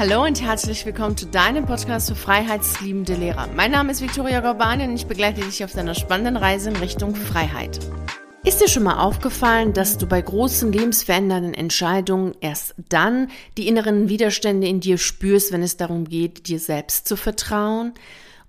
Hallo und herzlich willkommen zu deinem Podcast für freiheitsliebende Lehrer. Mein Name ist Viktoria Gorbani und ich begleite dich auf deiner spannenden Reise in Richtung Freiheit. Ist dir schon mal aufgefallen, dass du bei großen lebensverändernden Entscheidungen erst dann die inneren Widerstände in dir spürst, wenn es darum geht, dir selbst zu vertrauen?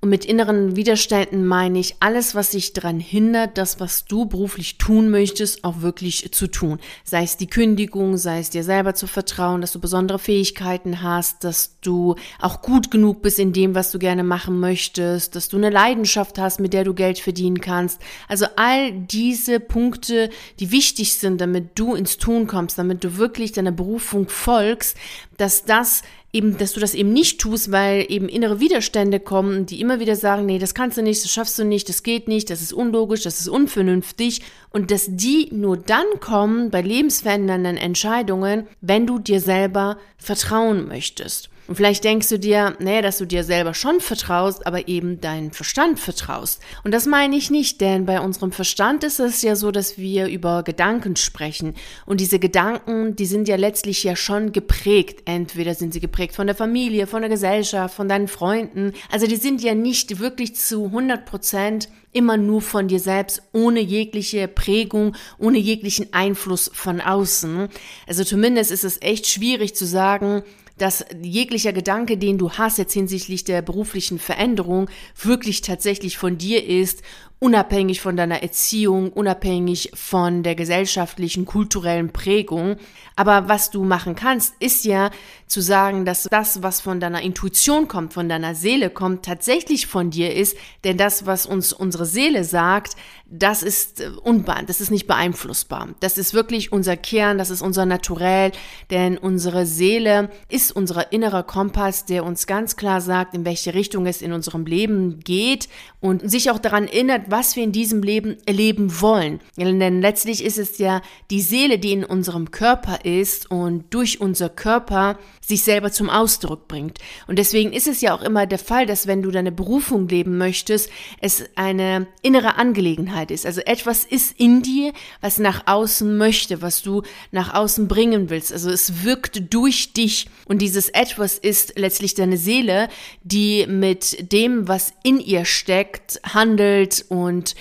Und mit inneren Widerständen meine ich alles, was dich daran hindert, das, was du beruflich tun möchtest, auch wirklich zu tun. Sei es die Kündigung, sei es dir selber zu vertrauen, dass du besondere Fähigkeiten hast, dass du auch gut genug bist in dem, was du gerne machen möchtest, dass du eine Leidenschaft hast, mit der du Geld verdienen kannst. Also all diese Punkte, die wichtig sind, damit du ins Tun kommst, damit du wirklich deiner Berufung folgst, dass das eben, dass du das eben nicht tust, weil eben innere Widerstände kommen, die immer wieder sagen, nee, das kannst du nicht, das schaffst du nicht, das geht nicht, das ist unlogisch, das ist unvernünftig und dass die nur dann kommen bei lebensverändernden Entscheidungen, wenn du dir selber vertrauen möchtest. Und vielleicht denkst du dir, naja, dass du dir selber schon vertraust, aber eben deinen Verstand vertraust. Und das meine ich nicht, denn bei unserem Verstand ist es ja so, dass wir über Gedanken sprechen. Und diese Gedanken, die sind ja letztlich ja schon geprägt. Entweder sind sie geprägt von der Familie, von der Gesellschaft, von deinen Freunden. Also die sind ja nicht wirklich zu 100 Prozent immer nur von dir selbst, ohne jegliche Prägung, ohne jeglichen Einfluss von außen. Also zumindest ist es echt schwierig zu sagen, dass jeglicher Gedanke, den du hast jetzt hinsichtlich der beruflichen Veränderung, wirklich tatsächlich von dir ist unabhängig von deiner Erziehung, unabhängig von der gesellschaftlichen, kulturellen Prägung. Aber was du machen kannst, ist ja zu sagen, dass das, was von deiner Intuition kommt, von deiner Seele kommt, tatsächlich von dir ist. Denn das, was uns unsere Seele sagt, das ist äh, unbein, das ist nicht beeinflussbar. Das ist wirklich unser Kern, das ist unser Naturell, denn unsere Seele ist unser innerer Kompass, der uns ganz klar sagt, in welche Richtung es in unserem Leben geht und sich auch daran erinnert, was wir in diesem Leben erleben wollen. Denn letztlich ist es ja die Seele, die in unserem Körper ist und durch unser Körper sich selber zum Ausdruck bringt. Und deswegen ist es ja auch immer der Fall, dass wenn du deine Berufung leben möchtest, es eine innere Angelegenheit ist. Also etwas ist in dir, was nach außen möchte, was du nach außen bringen willst. Also es wirkt durch dich. Und dieses etwas ist letztlich deine Seele, die mit dem, was in ihr steckt, handelt und und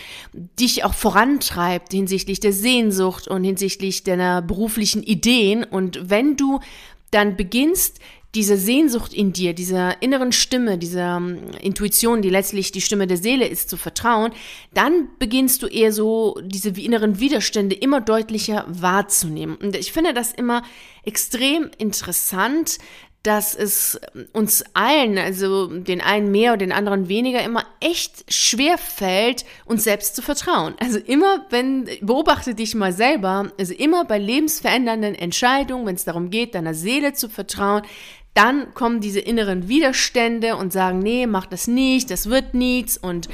dich auch vorantreibt hinsichtlich der Sehnsucht und hinsichtlich deiner beruflichen Ideen. Und wenn du dann beginnst, diese Sehnsucht in dir, dieser inneren Stimme, dieser ähm, Intuition, die letztlich die Stimme der Seele ist, zu vertrauen, dann beginnst du eher so diese inneren Widerstände immer deutlicher wahrzunehmen. Und ich finde das immer extrem interessant, dass es uns allen, also den einen mehr und den anderen weniger, immer echt schwer fällt, uns selbst zu vertrauen. Also immer, wenn, beobachte dich mal selber, also immer bei lebensverändernden Entscheidungen, wenn es darum geht, deiner Seele zu vertrauen, dann kommen diese inneren Widerstände und sagen, nee, mach das nicht, das wird nichts und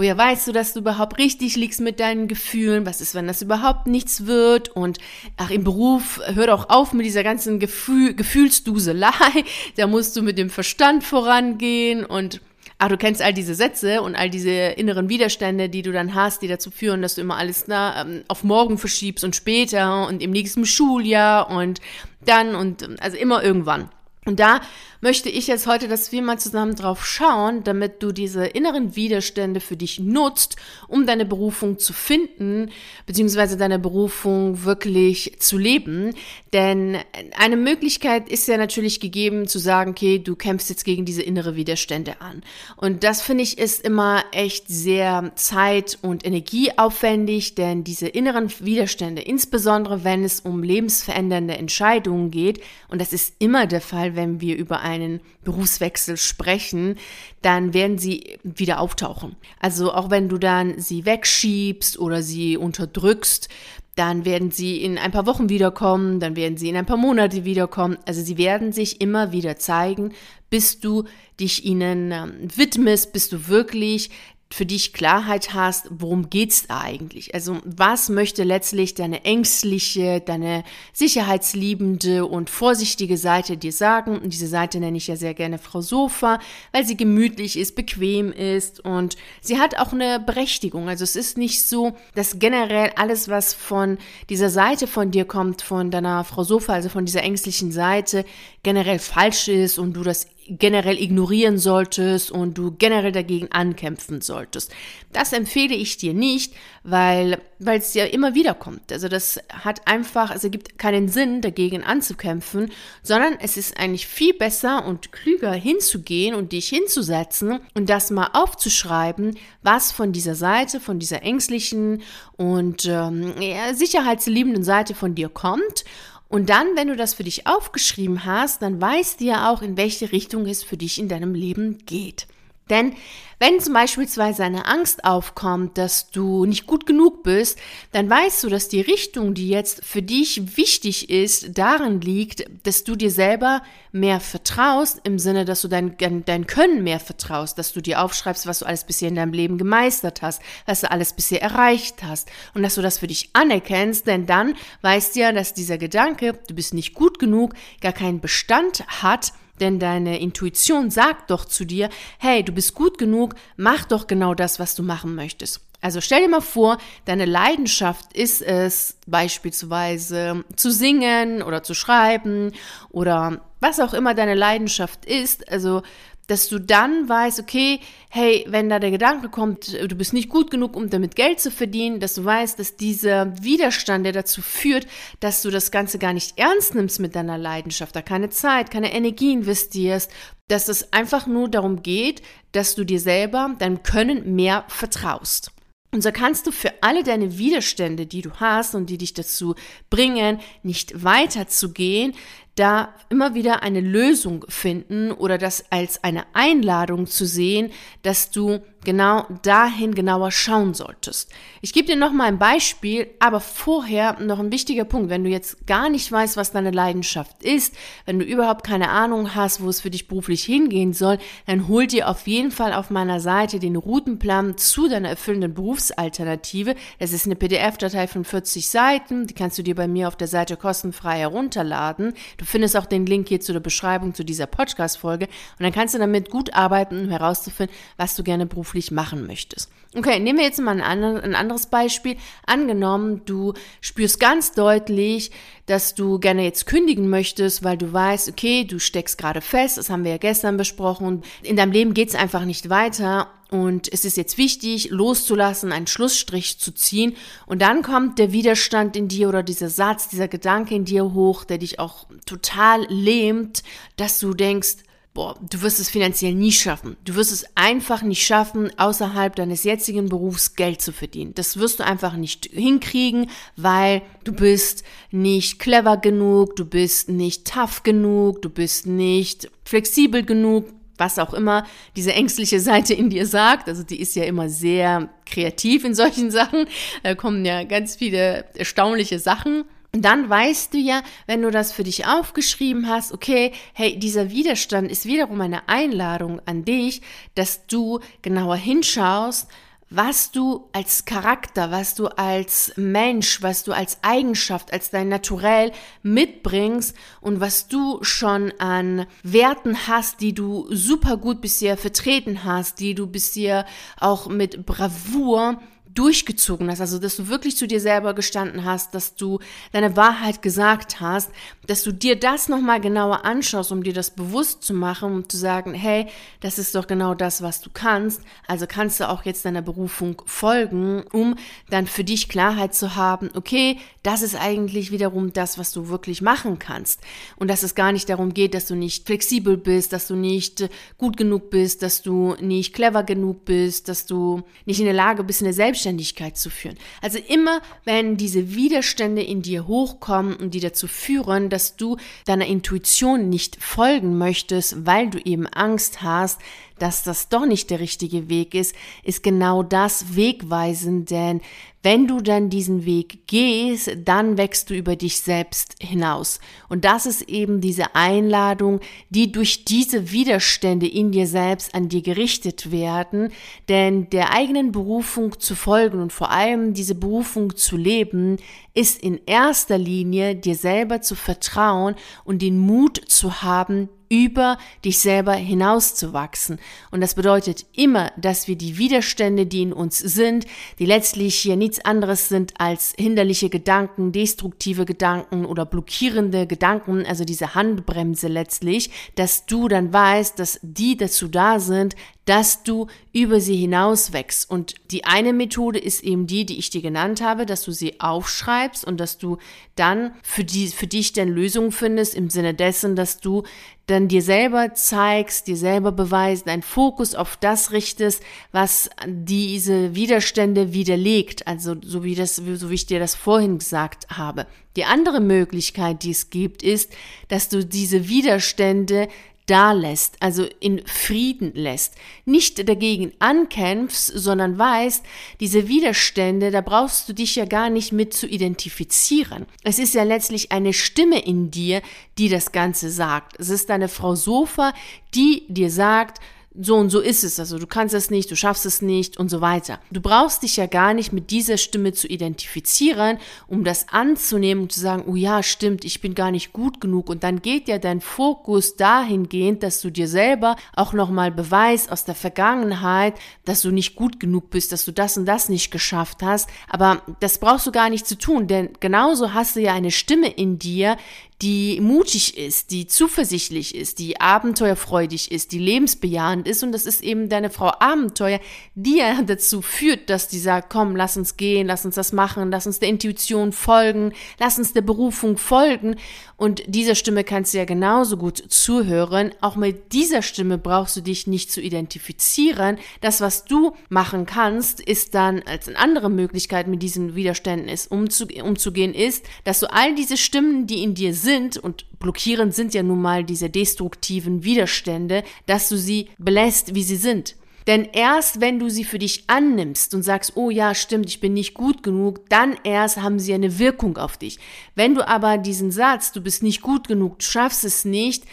Woher weißt du, dass du überhaupt richtig liegst mit deinen Gefühlen? Was ist, wenn das überhaupt nichts wird? Und ach, im Beruf, hör doch auf mit dieser ganzen Gefühl, Gefühlsduselei. Da musst du mit dem Verstand vorangehen und ach, du kennst all diese Sätze und all diese inneren Widerstände, die du dann hast, die dazu führen, dass du immer alles na, ähm, auf morgen verschiebst und später und im nächsten Schuljahr und dann und also immer irgendwann. Und da möchte ich jetzt heute, dass wir mal zusammen drauf schauen, damit du diese inneren Widerstände für dich nutzt, um deine Berufung zu finden, beziehungsweise deine Berufung wirklich zu leben. Denn eine Möglichkeit ist ja natürlich gegeben zu sagen, okay, du kämpfst jetzt gegen diese innere Widerstände an. Und das finde ich ist immer echt sehr zeit- und energieaufwendig, denn diese inneren Widerstände, insbesondere wenn es um lebensverändernde Entscheidungen geht, und das ist immer der Fall, wenn wir über einen Berufswechsel sprechen, dann werden sie wieder auftauchen. Also auch wenn du dann sie wegschiebst oder sie unterdrückst, dann werden sie in ein paar Wochen wiederkommen, dann werden sie in ein paar Monate wiederkommen. Also sie werden sich immer wieder zeigen, bis du dich ihnen ähm, widmest, bis du wirklich für dich Klarheit hast, worum geht's da eigentlich? Also was möchte letztlich deine ängstliche, deine sicherheitsliebende und vorsichtige Seite dir sagen? Und diese Seite nenne ich ja sehr gerne Frau Sofa, weil sie gemütlich ist, bequem ist und sie hat auch eine Berechtigung. Also es ist nicht so, dass generell alles, was von dieser Seite von dir kommt, von deiner Frau Sofa, also von dieser ängstlichen Seite, generell falsch ist und du das generell ignorieren solltest und du generell dagegen ankämpfen solltest. Das empfehle ich dir nicht, weil weil es ja immer wieder kommt. Also das hat einfach, also gibt keinen Sinn dagegen anzukämpfen, sondern es ist eigentlich viel besser und klüger hinzugehen und dich hinzusetzen und das mal aufzuschreiben, was von dieser Seite, von dieser ängstlichen und ähm, ja, sicherheitsliebenden Seite von dir kommt und dann, wenn du das für dich aufgeschrieben hast, dann weißt du ja auch, in welche Richtung es für dich in deinem Leben geht. Denn wenn zum Beispiel eine Angst aufkommt, dass du nicht gut genug bist, dann weißt du, dass die Richtung, die jetzt für dich wichtig ist, darin liegt, dass du dir selber mehr vertraust, im Sinne, dass du dein, dein Können mehr vertraust, dass du dir aufschreibst, was du alles bisher in deinem Leben gemeistert hast, was du alles bisher erreicht hast und dass du das für dich anerkennst, denn dann weißt du ja, dass dieser Gedanke, du bist nicht gut genug, gar keinen Bestand hat, denn deine Intuition sagt doch zu dir, hey, du bist gut genug, mach doch genau das, was du machen möchtest. Also stell dir mal vor, deine Leidenschaft ist es beispielsweise zu singen oder zu schreiben oder was auch immer deine Leidenschaft ist. Also dass du dann weißt, okay, hey, wenn da der Gedanke kommt, du bist nicht gut genug, um damit Geld zu verdienen, dass du weißt, dass dieser Widerstand, der dazu führt, dass du das Ganze gar nicht ernst nimmst mit deiner Leidenschaft, da keine Zeit, keine Energie investierst, dass es einfach nur darum geht, dass du dir selber, deinem Können mehr vertraust. Und so kannst du für alle deine Widerstände, die du hast und die dich dazu bringen, nicht weiterzugehen, da immer wieder eine Lösung finden oder das als eine Einladung zu sehen, dass du genau dahin genauer schauen solltest. Ich gebe dir noch mal ein Beispiel, aber vorher noch ein wichtiger Punkt. Wenn du jetzt gar nicht weißt, was deine Leidenschaft ist, wenn du überhaupt keine Ahnung hast, wo es für dich beruflich hingehen soll, dann hol dir auf jeden Fall auf meiner Seite den Routenplan zu deiner erfüllenden Berufsalternative. Das ist eine PDF-Datei von 40 Seiten, die kannst du dir bei mir auf der Seite kostenfrei herunterladen. Du findest auch den Link hier zu der Beschreibung zu dieser Podcast-Folge und dann kannst du damit gut arbeiten, um herauszufinden, was du gerne beruflich machen möchtest. Okay, nehmen wir jetzt mal ein, anderes Beispiel. Angenommen, du spürst ganz deutlich, dass du gerne jetzt kündigen möchtest, weil du weißt, okay, du steckst gerade fest, das haben wir ja gestern besprochen. In deinem Leben geht es einfach nicht weiter und es ist jetzt wichtig, loszulassen, einen Schlussstrich zu ziehen. Und dann kommt der Widerstand in dir oder dieser Satz, dieser Gedanke in dir hoch, der dich auch total lähmt, dass du denkst, boah, du wirst es finanziell nie schaffen. Du wirst es einfach nicht schaffen, außerhalb deines jetzigen Berufs Geld zu verdienen. Das wirst du einfach nicht hinkriegen, weil du bist nicht clever genug, du bist nicht tough genug, du bist nicht flexibel genug, was auch immer diese ängstliche Seite in dir sagt. Also die ist ja immer sehr kreativ in solchen Sachen. Da kommen ja ganz viele erstaunliche Sachen dann weißt du ja, wenn du das für dich aufgeschrieben hast, okay, hey, dieser Widerstand ist wiederum eine Einladung an dich, dass du genauer hinschaust, was du als Charakter, was du als Mensch, was du als Eigenschaft, als dein Naturell mitbringst und was du schon an Werten hast, die du super gut bisher vertreten hast, die du bisher auch mit Bravour durchgezogen hast, also dass du wirklich zu dir selber gestanden hast, dass du deine Wahrheit gesagt hast, dass du dir das nochmal genauer anschaust, um dir das bewusst zu machen, um zu sagen, hey, das ist doch genau das, was du kannst, also kannst du auch jetzt deiner Berufung folgen, um dann für dich Klarheit zu haben, okay, das ist eigentlich wiederum das, was du wirklich machen kannst. Und dass es gar nicht darum geht, dass du nicht flexibel bist, dass du nicht gut genug bist, dass du nicht clever genug bist, dass du nicht in der Lage bist, eine Selbstständigkeit Selbstständigkeit zu führen. Also immer, wenn diese Widerstände in dir hochkommen und die dazu führen, dass du deiner Intuition nicht folgen möchtest, weil du eben Angst hast, dass das doch nicht der richtige Weg ist, ist genau das wegweisend, denn wenn du dann diesen Weg gehst, dann wächst du über dich selbst hinaus. Und das ist eben diese Einladung, die durch diese Widerstände in dir selbst an dir gerichtet werden, denn der eigenen Berufung zu folgen und vor allem diese Berufung zu leben, ist in erster Linie dir selber zu vertrauen und den Mut zu haben, über dich selber hinauszuwachsen. Und das bedeutet immer, dass wir die Widerstände, die in uns sind, die letztlich hier nichts anderes sind als hinderliche Gedanken, destruktive Gedanken oder blockierende Gedanken, also diese Handbremse letztlich, dass du dann weißt, dass die dazu da sind, dass du über sie hinaus wächst. Und die eine Methode ist eben die, die ich dir genannt habe, dass du sie aufschreibst und dass du dann für, die, für dich dann Lösungen findest im Sinne dessen, dass du dann dir selber zeigst, dir selber beweist, deinen Fokus auf das richtest, was diese Widerstände widerlegt. Also so wie das, so wie ich dir das vorhin gesagt habe. Die andere Möglichkeit, die es gibt, ist, dass du diese Widerstände da lässt, also in Frieden lässt, nicht dagegen ankämpfst, sondern weißt, diese Widerstände, da brauchst du dich ja gar nicht mit zu identifizieren. Es ist ja letztlich eine Stimme in dir, die das Ganze sagt. Es ist deine Frau Sofa, die dir sagt, so und so ist es, also du kannst es nicht, du schaffst es nicht und so weiter. Du brauchst dich ja gar nicht mit dieser Stimme zu identifizieren, um das anzunehmen und zu sagen, oh ja, stimmt, ich bin gar nicht gut genug. Und dann geht ja dein Fokus dahingehend, dass du dir selber auch nochmal beweist aus der Vergangenheit, dass du nicht gut genug bist, dass du das und das nicht geschafft hast, aber das brauchst du gar nicht zu tun, denn genauso hast du ja eine Stimme in dir, die mutig ist, die zuversichtlich ist, die abenteuerfreudig ist, die lebensbejahend ist. Und das ist eben deine Frau Abenteuer, die ja dazu führt, dass die sagt, komm, lass uns gehen, lass uns das machen, lass uns der Intuition folgen, lass uns der Berufung folgen. Und dieser Stimme kannst du ja genauso gut zuhören. Auch mit dieser Stimme brauchst du dich nicht zu identifizieren. Das, was du machen kannst, ist dann als eine andere Möglichkeit mit diesen Widerständen ist, umzugehen, ist, dass du all diese Stimmen, die in dir sind, sind, und blockierend sind ja nun mal diese destruktiven Widerstände, dass du sie belässt, wie sie sind. Denn erst wenn du sie für dich annimmst und sagst, oh ja, stimmt, ich bin nicht gut genug, dann erst haben sie eine Wirkung auf dich. Wenn du aber diesen Satz, du bist nicht gut genug, du schaffst es nicht,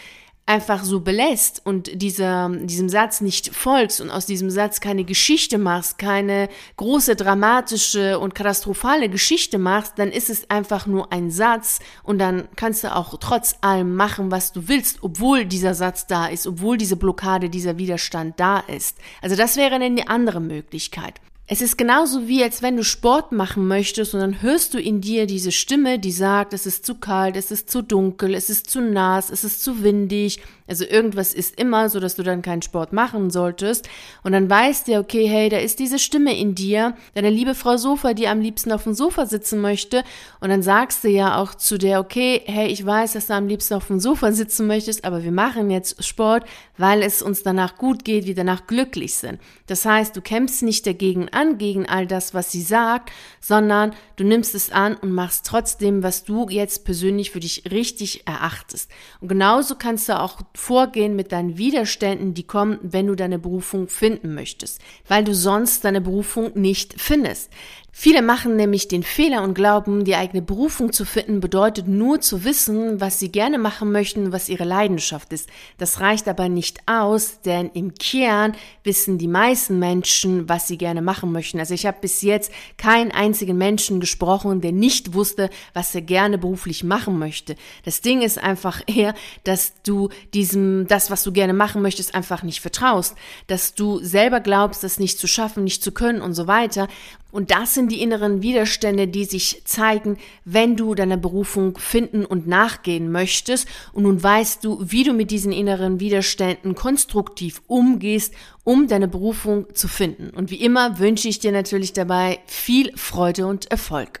einfach so belässt und dieser, diesem Satz nicht folgst und aus diesem Satz keine Geschichte machst, keine große dramatische und katastrophale Geschichte machst, dann ist es einfach nur ein Satz und dann kannst du auch trotz allem machen, was du willst, obwohl dieser Satz da ist, obwohl diese Blockade, dieser Widerstand da ist. Also das wäre eine andere Möglichkeit. Es ist genauso wie, als wenn du Sport machen möchtest und dann hörst du in dir diese Stimme, die sagt, es ist zu kalt, es ist zu dunkel, es ist zu nass, es ist zu windig, also irgendwas ist immer, so dass du dann keinen Sport machen solltest. Und dann weißt du, okay, hey, da ist diese Stimme in dir, deine liebe Frau Sofa, die am liebsten auf dem Sofa sitzen möchte. Und dann sagst du ja auch zu der, okay, hey, ich weiß, dass du am liebsten auf dem Sofa sitzen möchtest, aber wir machen jetzt Sport, weil es uns danach gut geht, wir danach glücklich sind. Das heißt, du kämpfst nicht dagegen an, gegen all das, was sie sagt, sondern du nimmst es an und machst trotzdem, was du jetzt persönlich für dich richtig erachtest. Und genauso kannst du auch vorgehen mit deinen Widerständen, die kommen, wenn du deine Berufung finden möchtest, weil du sonst deine Berufung nicht findest. Viele machen nämlich den Fehler und glauben, die eigene Berufung zu finden bedeutet nur zu wissen, was sie gerne machen möchten, was ihre Leidenschaft ist. Das reicht aber nicht aus, denn im Kern wissen die meisten Menschen, was sie gerne machen möchten. Also ich habe bis jetzt keinen einzigen Menschen gesprochen, der nicht wusste, was er gerne beruflich machen möchte. Das Ding ist einfach eher, dass du diesem, das, was du gerne machen möchtest, einfach nicht vertraust, dass du selber glaubst, das nicht zu schaffen, nicht zu können und so weiter. Und das sind die inneren Widerstände, die sich zeigen, wenn du deiner Berufung finden und nachgehen möchtest. Und nun weißt du, wie du mit diesen inneren Widerständen konstruktiv umgehst, um deine Berufung zu finden. Und wie immer wünsche ich dir natürlich dabei viel Freude und Erfolg.